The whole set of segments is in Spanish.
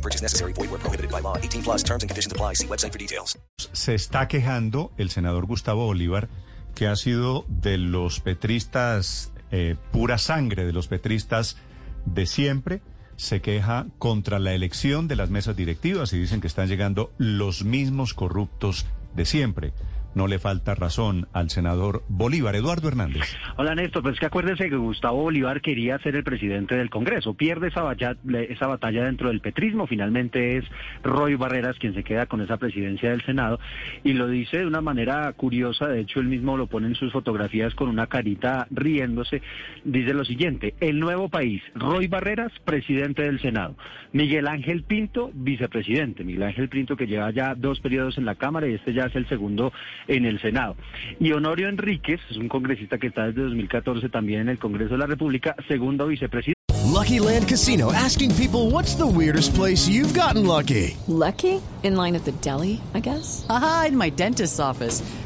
No purchase necessary. Void where prohibited by law. 18 plus terms and conditions apply. See website for details. Se está quejando el senador Gustavo Bolívar, que ha sido de los petristas, eh, pura sangre de los petristas de siempre. Se queja contra la elección de las mesas directivas y dicen que están llegando los mismos corruptos de siempre. No le falta razón al senador Bolívar, Eduardo Hernández. Hola Néstor, pues es que acuérdense que Gustavo Bolívar quería ser el presidente del Congreso, pierde esa batalla, esa batalla dentro del petrismo, finalmente es Roy Barreras quien se queda con esa presidencia del Senado y lo dice de una manera curiosa, de hecho él mismo lo pone en sus fotografías con una carita riéndose, dice lo siguiente, el nuevo país, Roy Barreras, presidente del Senado, Miguel Ángel Pinto, vicepresidente, Miguel Ángel Pinto que lleva ya dos periodos en la Cámara y este ya es el segundo en el Senado. Y Honorio Enríquez, es un congresista que está desde 2014 también en el Congreso de la República, segundo vicepresidente. Lucky Land Casino asking people what's the weirdest place you've gotten lucky? Lucky? In line at the deli, I guess? Aha, in my dentist's office.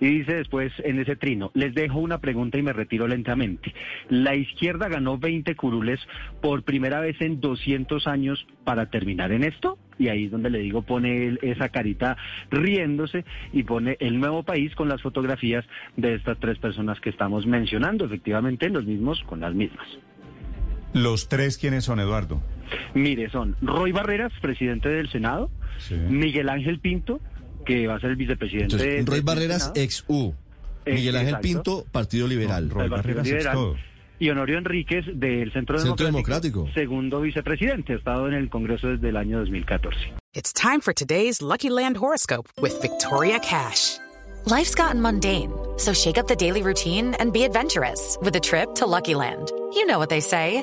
Y dice después en ese trino, les dejo una pregunta y me retiro lentamente. La izquierda ganó 20 curules por primera vez en 200 años para terminar en esto. Y ahí es donde le digo, pone él esa carita riéndose y pone el nuevo país con las fotografías de estas tres personas que estamos mencionando, efectivamente los mismos con las mismas. ¿Los tres quiénes son, Eduardo? Mire, son Roy Barreras, presidente del Senado, Sí. Miguel Ángel Pinto, que va a ser el vicepresidente. Entonces, Roy Barreras, ex U. Eh, Miguel Ángel exacto. Pinto, Partido Liberal. No, Roy Partido Barreras Liberal, todo. Y Honorio Enríquez del Centro, Centro Democrático, Democrático. segundo vicepresidente, ha estado en el Congreso desde el año 2014. It's time for today's Lucky Land horoscope with Victoria Cash. Life's gotten mundane, so shake up the daily routine and be adventurous with a trip to Lucky Land. You know what they say.